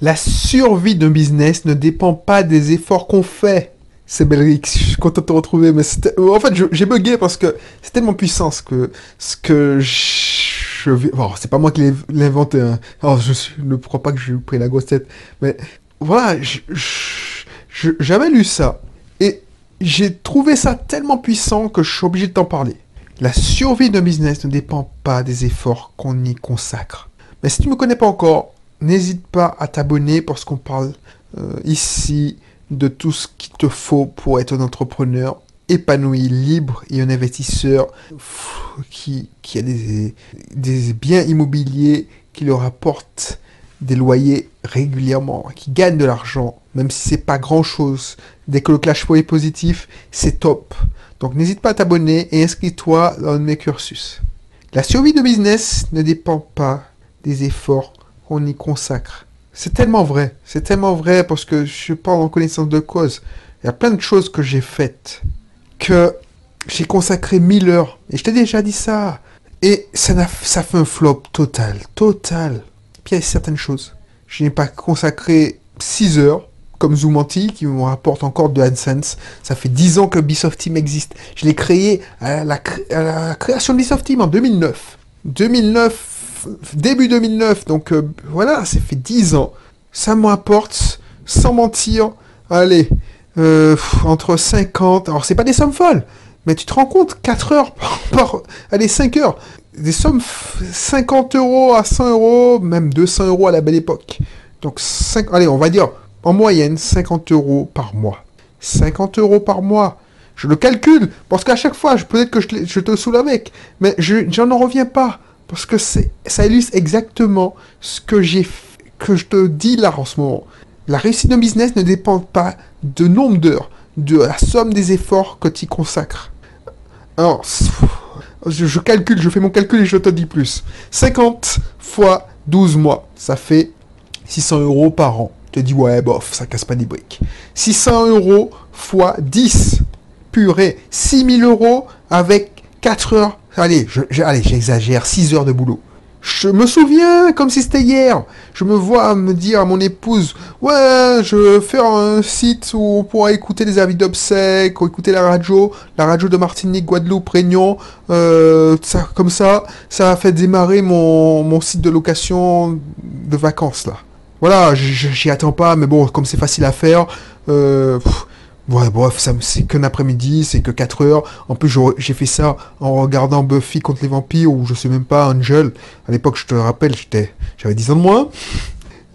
La survie d'un business ne dépend pas des efforts qu'on fait. C'est Belrix, je suis content de te retrouver, mais en fait, j'ai bugué parce que c'est tellement puissant ce que, ce que je bon, c'est pas moi qui l'ai inventé, hein. Alors, je ne crois pas que j'ai pris la grosse tête, mais voilà, j'avais lu ça et j'ai trouvé ça tellement puissant que je suis obligé de t'en parler. La survie d'un business ne dépend pas des efforts qu'on y consacre. Mais si tu me connais pas encore, n'hésite pas à t'abonner parce qu'on parle euh, ici de tout ce qu'il te faut pour être un entrepreneur épanoui, libre et un investisseur qui, a des, biens immobiliers qui leur apportent des loyers régulièrement, qui gagne de l'argent, même si c'est pas grand chose. Dès que le cash flow est positif, c'est top. Donc n'hésite pas à t'abonner et inscris-toi dans mes cursus. La survie de business ne dépend pas des efforts qu'on y consacre. C'est tellement vrai, c'est tellement vrai parce que je parle en connaissance de cause. Il y a plein de choses que j'ai faites que j'ai consacré 1000 heures. Et je t'ai déjà dit ça. Et ça, n'a- ça fait un flop total, total. Puis il y a certaines choses. Je n'ai pas consacré 6 heures, comme Zoomanti, qui me rapporte encore de AdSense. Ça fait 10 ans que Ubisoft Team existe. Je l'ai créé à la, cré- à la création de Ubisoft Team en 2009. 2009, début 2009. Donc euh, voilà, ça fait 10 ans. Ça me rapporte, sans mentir, allez, euh, entre 50... Alors c'est pas des sommes folles, mais tu te rends compte, 4 heures par... allez, 5 heures. Des sommes f- 50 euros à 100 euros, même 200 euros à la belle époque. Donc, 5, allez, on va dire en moyenne 50 euros par mois. 50 euros par mois. Je le calcule, parce qu'à chaque fois, je- peut-être que je, te- je saoule avec, mais je j'en en reviens pas, parce que ça illustre exactement ce que j'ai que je te dis là en ce moment. La réussite d'un business ne dépend pas de nombre d'heures, de la somme des efforts que tu y consacres. Alors, je, je calcule, je fais mon calcul et je te dis plus. 50 fois 12 mois, ça fait 600 euros par an. Tu te dis, ouais, bof, ça casse pas des briques. 600 euros fois 10, purée, 6000 euros avec 4 heures. Allez, je- j'exagère, 6 heures de boulot. Je me souviens comme si c'était hier. Je me vois me dire à mon épouse, ouais, je vais faire un site où on pourra écouter des avis d'obsèques, ou écouter la radio, la radio de Martinique, Guadeloupe, Réunion, euh, comme ça, ça a fait démarrer mon, site de location de vacances là. Voilà, j'y attends pas, mais bon, comme c'est facile à faire, euh, ouais, bref, c'est qu'un après-midi, c'est que 4 heures. En plus, j'ai fait ça en regardant Buffy contre les vampires, ou je sais même pas, Angel. À l'époque, je te rappelle, j'étais, j'avais 10 ans de moins.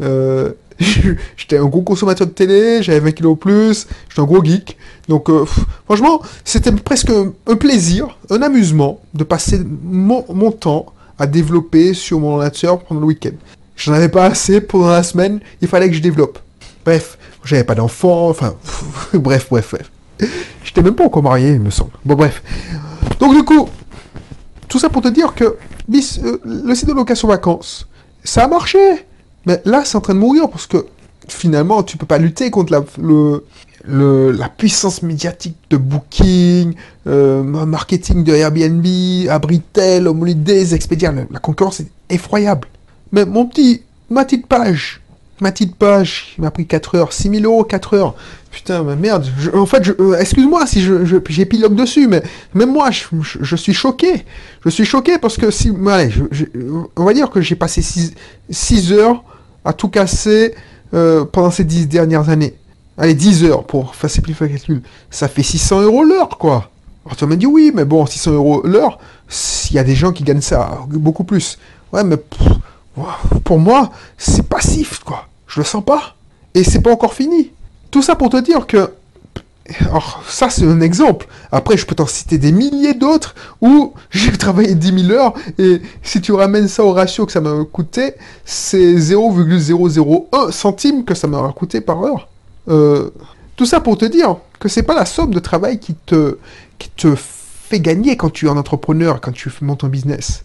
Euh, j'étais un gros consommateur de télé, j'avais 20 kilos plus, j'étais un gros geek. Donc, euh, franchement, c'était presque un, un plaisir, un amusement de passer mon, mon temps à développer sur mon ordinateur pendant le week-end. J'en avais pas assez pendant la semaine, il fallait que je développe. Bref, j'avais pas d'enfant, enfin, bref, bref, bref. J'étais même pas encore marié, il me semble. Bon, bref. Donc, du coup, tout ça pour te dire que euh, le site de location vacances, ça a marché. Mais là, c'est en train de mourir parce que finalement, tu peux pas lutter contre la, le, le- la puissance médiatique de Booking, euh, marketing de Airbnb, Abritel, Holidays, Expedia. La, la concurrence est effroyable. Mais mon petit, ma petite page, ma petite page, il m'a pris 4 heures, 6000 euros, 4 heures. Putain, mais merde. je- en fait, euh, excuse-moi si je, je- dessus, mais même moi, je, suis choqué. Je suis choqué parce que si, allez, on va dire que j'ai passé 6 heures à tout casser euh, pendant ces 10 dernières années. Allez, 10 heures pour faire simplifier le calcul. Ça fait 600 euros l'heure, quoi. Alors tu m'as dit oui, mais bon, 600 euros l'heure, il y a des gens qui gagnent ça beaucoup plus. Ouais, mais pour moi, c'est passif, quoi. Je le sens pas. Et c'est pas encore fini. Tout ça pour te dire que. Alors, ça, c'est un exemple. Après, je peux t'en citer des milliers d'autres où j'ai travaillé 10 000 heures et si tu ramènes ça au ratio que ça m'a coûté, c'est 0,001 centime que ça m'a coûté par heure. Euh, tout ça pour te dire que c'est pas la somme de travail qui te, qui te fait gagner quand tu es un entrepreneur, quand tu montes un business.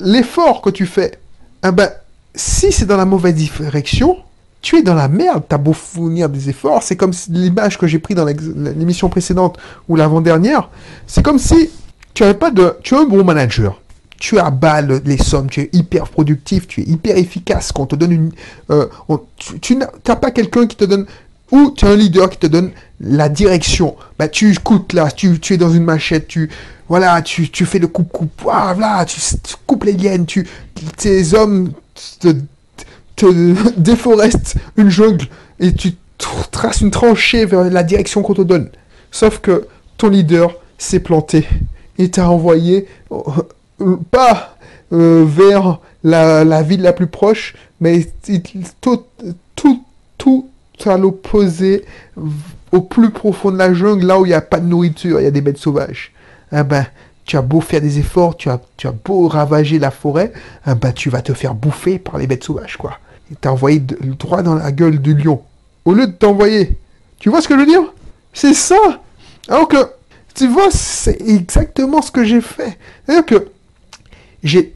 L'effort que tu fais, eh ben, si c'est dans la mauvaise direction, tu es dans la merde, t'as beau fournir des efforts, c'est comme si- l'image que j'ai pris dans l'émission précédente ou l'avant-dernière, c'est comme si tu avais pas de, tu es un bon manager, tu abales les sommes, tu es hyper productif, tu es hyper efficace. Quand on te donne une, euh, tu, n'as pas quelqu'un qui te donne ou tu as un leader qui te donne la direction. Bah, tu écoutes là, tu, tu es dans une machette, tu, voilà, tu, tu fais le coupe-coupe, voilà, tu, coupes les liens, tu, tes hommes te, te déforestent une jungle et tu traces une tranchée vers la direction qu'on te donne. Sauf que ton leader s'est planté et t'a envoyé euh, pas euh, vers la, ville la plus proche, mais tout, tout, tout à l'opposé, au plus profond de la jungle, là où il n'y a pas de nourriture, il y a des bêtes sauvages. Eh ben, tu as beau faire des efforts, tu as, beau ravager la forêt, eh ben, tu vas te faire bouffer par les bêtes sauvages, quoi. Il t'a envoyé droit dans la gueule du lion. Au lieu de t'envoyer. Tu vois ce que je veux dire? C'est ça Alors que, tu vois, c'est exactement ce que j'ai fait. C'est-à-dire que, j'ai,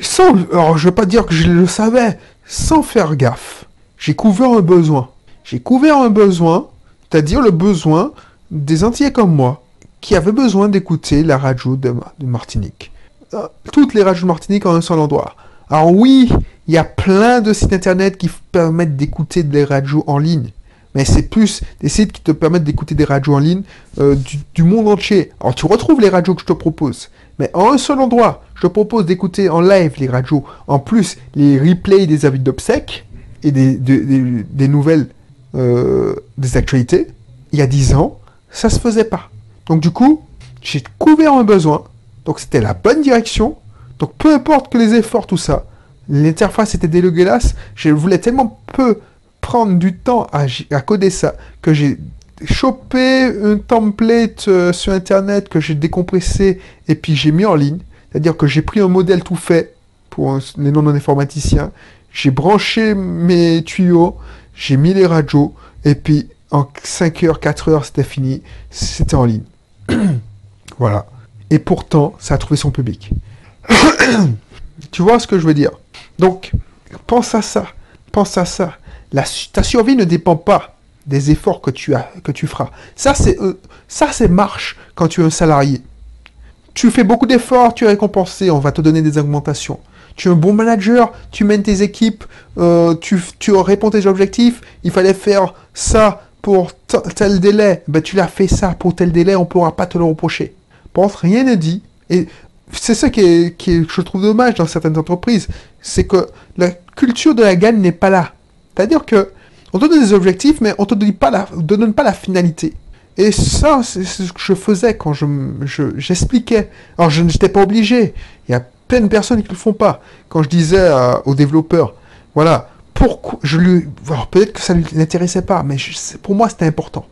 sans, alors je veux pas dire que je le savais, sans faire gaffe, j'ai couvert un besoin. J'ai couvert un besoin, c'est-à-dire le besoin des Antillais comme moi, qui avaient besoin d'écouter la radio de, Martinique. Euh, toutes les radios de Martinique en un seul endroit. Alors oui, il y a plein de sites internet qui permettent d'écouter des radios en ligne. Mais c'est plus des sites qui te permettent d'écouter des radios en ligne euh, du, monde entier. Alors tu retrouves les radios que je te propose. Mais en un seul endroit, je te propose d'écouter en live les radios. En plus, les replays des avis d'obsèques et des, des nouvelles euh, des actualités, il y a 10 ans, ça se faisait pas. Donc du coup, j'ai couvert un besoin, donc c'était la bonne direction, donc peu importe que les efforts, tout ça, l'interface était dégueulasse, je voulais tellement peu prendre du temps à, coder ça, que j'ai chopé un template euh, sur internet que j'ai décompressé et puis j'ai mis en ligne. C'est-à-dire que j'ai pris un modèle tout fait pour les non-informaticiens, j'ai branché mes tuyaux, j'ai mis les radios, et puis en 5 heures, 4 heures, c'était fini, c'était en ligne. voilà. Et pourtant, ça a trouvé son public. tu vois ce que je veux dire? Donc, pense à ça. Pense à ça. La, ta survie ne dépend pas des efforts que tu, as, que tu feras. Ça, c'est euh, ça, c'est marche quand tu es un salarié. Tu fais beaucoup d'efforts, tu es récompensé, on va te donner des augmentations tu es un bon manager, tu mènes tes équipes, euh, tu, tu réponds tes objectifs, il fallait faire ça pour tel délai, ben, tu l'as fait ça pour tel délai, on ne pourra pas te le reprocher. Pense, rien ne dit. Et c'est ça qui je trouve dommage dans certaines entreprises, c'est que la culture de la gagne n'est pas là. C'est-à-dire que on te donne des objectifs, mais on te donne pas la, donne pas la finalité. Et ça, c'est ce que je faisais quand je, j'expliquais. Alors, je n'étais pas obligé. Il y a plein de personnes qui le font pas. Quand je disais aux développeurs, voilà, pourquoi je lui, peut-être que ça ne l'intéressait pas, mais pour moi c'était important.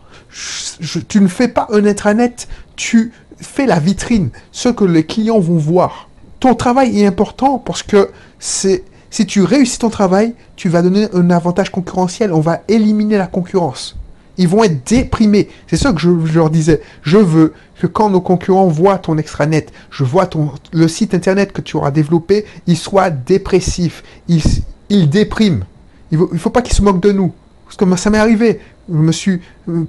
tu ne fais pas un intranet, tu fais la vitrine, ce que les clients vont voir. Ton travail est important parce que si tu réussis ton travail, tu vas donner un avantage concurrentiel. On va éliminer la concurrence. Ils vont être déprimés. C'est ça que je, leur disais. Je veux que quand nos concurrents voient ton extranet, je vois le site internet que tu auras développé, il soit dépressif. Il, il déprime. Il ne faut, pas qu'ils se moquent de nous. Parce que ça m'est arrivé. Euh,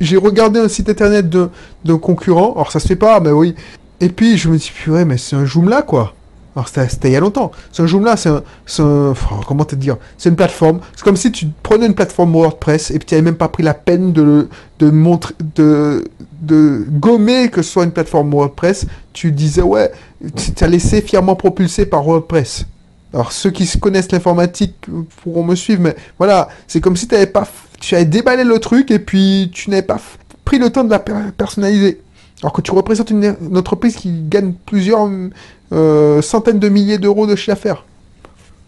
j'ai regardé un site internet d'un concurrent. Alors ça se fait pas, mais oui. Et puis je me dis, purée, mais c'est un Joomla quoi. Alors c'était il y a longtemps. Ce Joomla, c'est un, un comment te dire, c'est une plateforme. C'est comme si tu prenais une plateforme WordPress et puis tu n'avais même pas pris la peine de de montrer, de de gommer que ce soit une plateforme WordPress. Tu disais ouais, tu as laissé fièrement propulsé par WordPress. Alors ceux qui connaissent l'informatique pourront me suivre, mais voilà, c'est comme si tu avais pas, tu avais déballé le truc et puis tu n'avais pas pris le temps de la personnaliser. Alors que tu représentes une, entreprise qui gagne plusieurs euh, centaines de milliers d'euros de chiffre d'affaires.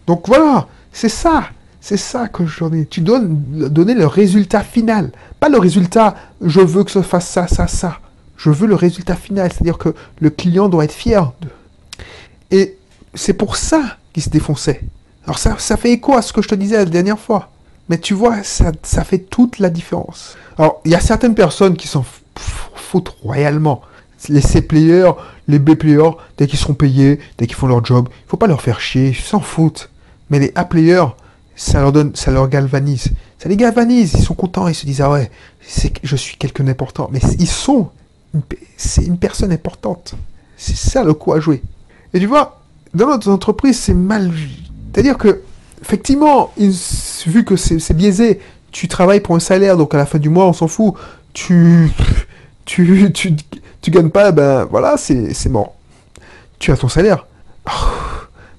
Donc voilà, c'est ça. C'est ça que je dis. Tu dois donner le résultat final. Pas le résultat, je veux que ça fasse ça, ça, ça. Je veux le résultat final. C'est-à-dire que le client doit être fier. De... Et c'est pour ça qu'il se défonçait. Alors ça, ça fait écho à ce que je te disais la dernière fois. Mais tu vois, ça, ça fait toute la différence. Alors, il y a certaines personnes qui s'en foutent royalement les C-players, les B-players, dès qu'ils seront payés, dès qu'ils font leur job, il faut pas leur faire chier, ils s'en foutent. Mais les A-players, ça leur donne, ça leur galvanise. Ça les galvanise, ils sont contents, ils se disent, ah ouais, je suis quelqu'un d'important. Mais ils sont, c'est une personne importante. C'est ça le coup à jouer. Et tu vois, dans notre entreprise, c'est mal. C'est-à-dire que, effectivement, vu que c'est biaisé, tu travailles pour un salaire, donc à la fin du mois, on s'en fout. Tu, tu, tu, tu gagnes pas, ben voilà, c'est mort. Tu as ton salaire. Oh.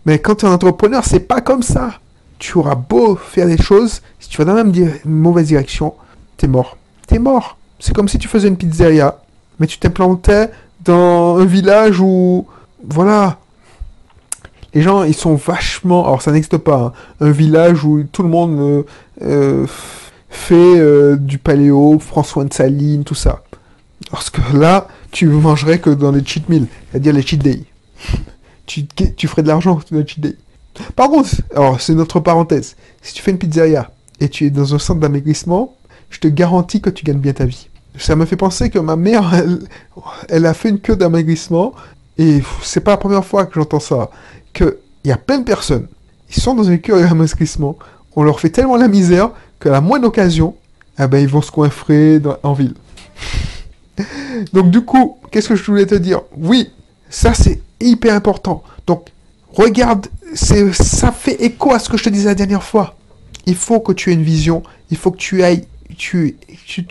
Mais quand tu es un entrepreneur, c'est pas comme ça. Tu auras beau faire des choses, si tu vas dans la même mauvaise direction, t'es mort. T'es mort. C'est comme si tu faisais une pizzeria, mais tu t'implantais dans un village où, voilà, les gens, ils sont vachement... Alors, ça n'existe pas. Hein. Un village où tout le monde euh, euh, fait euh, du paléo, François de Saline, tout ça. Parce que là, tu mangerais que dans les cheat meals, c'est-à-dire les cheat days. tu, tu ferais de l'argent dans les cheat days. Par contre, alors c'est notre parenthèse. Si tu fais une pizzeria et tu es dans un centre d'amaigrissement, je te garantis que tu gagnes bien ta vie. Ça me fait penser que ma mère, elle, a fait une queue d'amaigrissement et c'est pas la première fois que j'entends ça. Que il y a plein de personnes, ils sont dans une queue d'amaigrissement, on leur fait tellement la misère que la moindre occasion, eh ben, ils vont se coinfrer en ville. Donc du coup, qu'est-ce que je voulais te dire? Oui, ça c'est hyper important. Donc regarde, ça fait écho à ce que je te disais la dernière fois. Il faut que tu aies une vision, il faut que tu ailles, tu,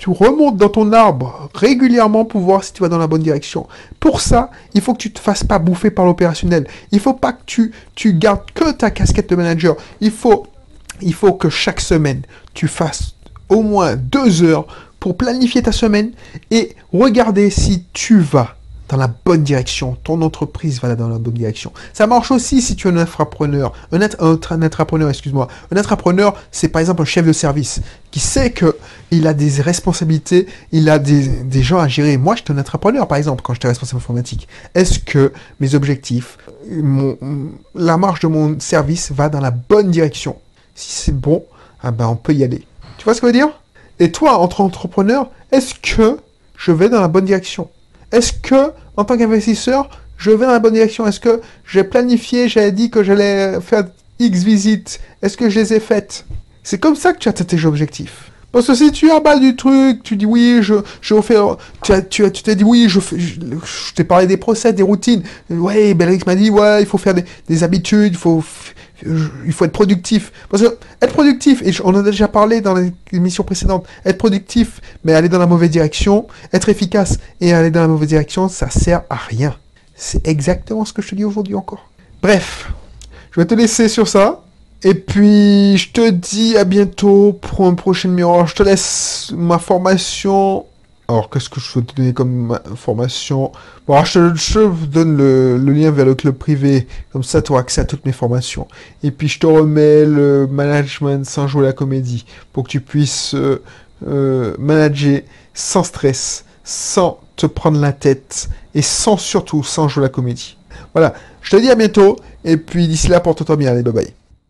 remontes dans ton arbre régulièrement pour voir si tu vas dans la bonne direction. Pour ça, il faut que tu te fasses pas bouffer par l'opérationnel. Il faut pas que tu, tu gardes que ta casquette de manager. Il faut que chaque semaine, tu fasses au moins deux heures pour planifier ta semaine et regarder si tu vas dans la bonne direction. Ton entreprise va dans la bonne direction. Ça marche aussi si tu es un entrepreneur. Un, entrepreneur, excuse-moi. Un entrepreneur, c'est par exemple un chef de service qui sait que il a des responsabilités, il a des, gens à gérer. Moi, je suis un entrepreneur, par exemple, quand j'étais responsable informatique. Est-ce que mes objectifs, la marche de mon service va dans la bonne direction? Si c'est bon, ah ben, on peut y aller. Tu vois ce que je veux dire? Et toi, entre entrepreneur, est-ce que je vais dans la bonne direction? Est-ce que, en tant qu'investisseur, je vais dans la bonne direction? Est-ce que j'ai planifié, j'avais dit que j'allais faire X visites? Est-ce que je les ai faites? C'est comme ça que tu as tes objectifs. Parce que si tu bas du truc, tu dis oui, je, je faire, tu as, tu, tu t'es dit oui, je, je, t'ai parlé des procès, des routines. Ouais, Belrix m'a dit ouais, il faut faire des, des habitudes, il faut, il faut être productif. Parce que être productif, et on en a déjà parlé dans l'émission précédente, être productif, mais aller dans la mauvaise direction, être efficace et aller dans la mauvaise direction, ça sert à rien. C'est exactement ce que je te dis aujourd'hui encore. Bref, je vais te laisser sur ça. Et puis, je te dis à bientôt pour un prochain numéro. je te laisse ma formation. Alors, qu'est-ce que je veux te donner comme formation? Bon, je, te donne le, lien vers le club privé. Comme ça, tu auras accès à toutes mes formations. Et puis, je te remets le management sans jouer la comédie. Pour que tu puisses euh, euh, manager sans stress, sans te prendre la tête. Et sans surtout, sans jouer la comédie. Voilà. Je te dis à bientôt. Et puis, d'ici là, porte-toi bien. Allez, bye bye.